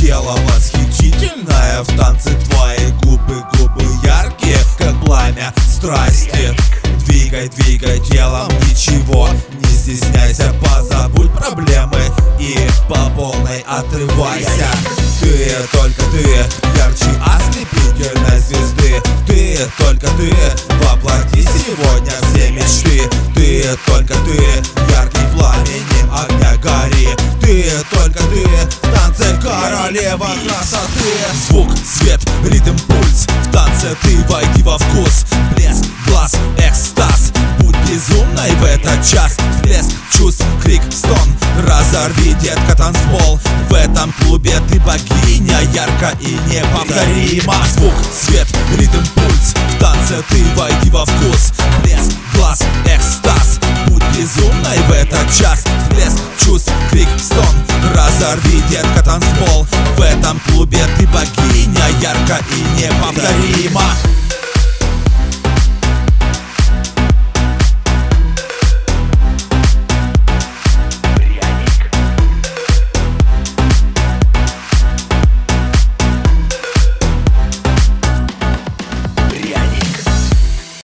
тело восхитительное. В танце твои губы, губы яркие Как пламя страсти. Двигай, двигай телом, ничего Не стесняйся, позабудь проблемы И по полной отрывайся. Ты, только ты, ярче ослепительной звезды. Ты, только ты, воплоти сегодня все мечты. Ты, только ты, яркий пламенем огня гори. Ты, только ты, королева красоты Звук, свет, ритм, пульс. В танце ты войди во вкус. Блеск, глаз, экстаз. Будь безумной в этот час. Всплеск чувств, крик, стон. Разорви, детка, танцпол. В этом клубе ты богиня Ярко и неповторима Звук, свет, ритм, пульс. В танце ты войди во вкус. Блеск, глаз, экстаз. Будь безумной в этот час. Всплеск чувств, крик, стон. Разорви, детка, танцпол В этом клубе. Ты богиня Ярко и неповторима